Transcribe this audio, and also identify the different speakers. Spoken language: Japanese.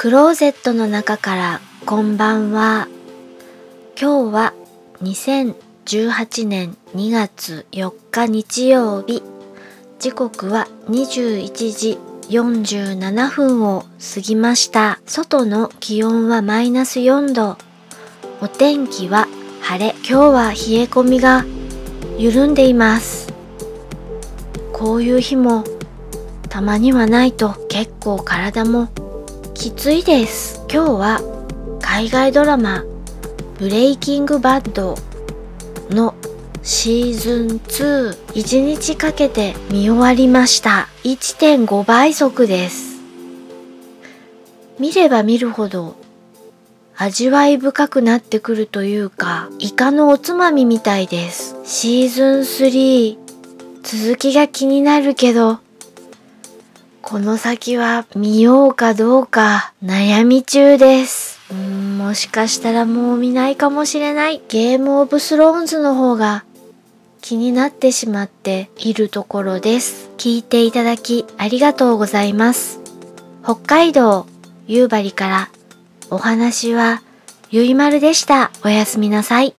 Speaker 1: クローゼットの中からこんばんは。今日は2018年2月4日日曜日。時刻は21時47分を過ぎました。外の気温はマイナス4度。お天気は晴れ。今日は冷え込みが緩んでいます。こういう日もたまにはないと結構体もきついです。今日は海外ドラマブレイキングバッドのシーズン2 1日かけて見終わりました。1.5倍速です。見れば見るほど味わい深くなってくるというか、イカのおつまみみたいです。シーズン3続きが気になるけど、この先は見ようかどうか悩み中です。うんもしかしたらもう見ないかもしれない。ゲームオブスローンズの方が気になってしまっているところです。聞いていただきありがとうございます。北海道夕張からお話はゆいまるでした。おやすみなさい。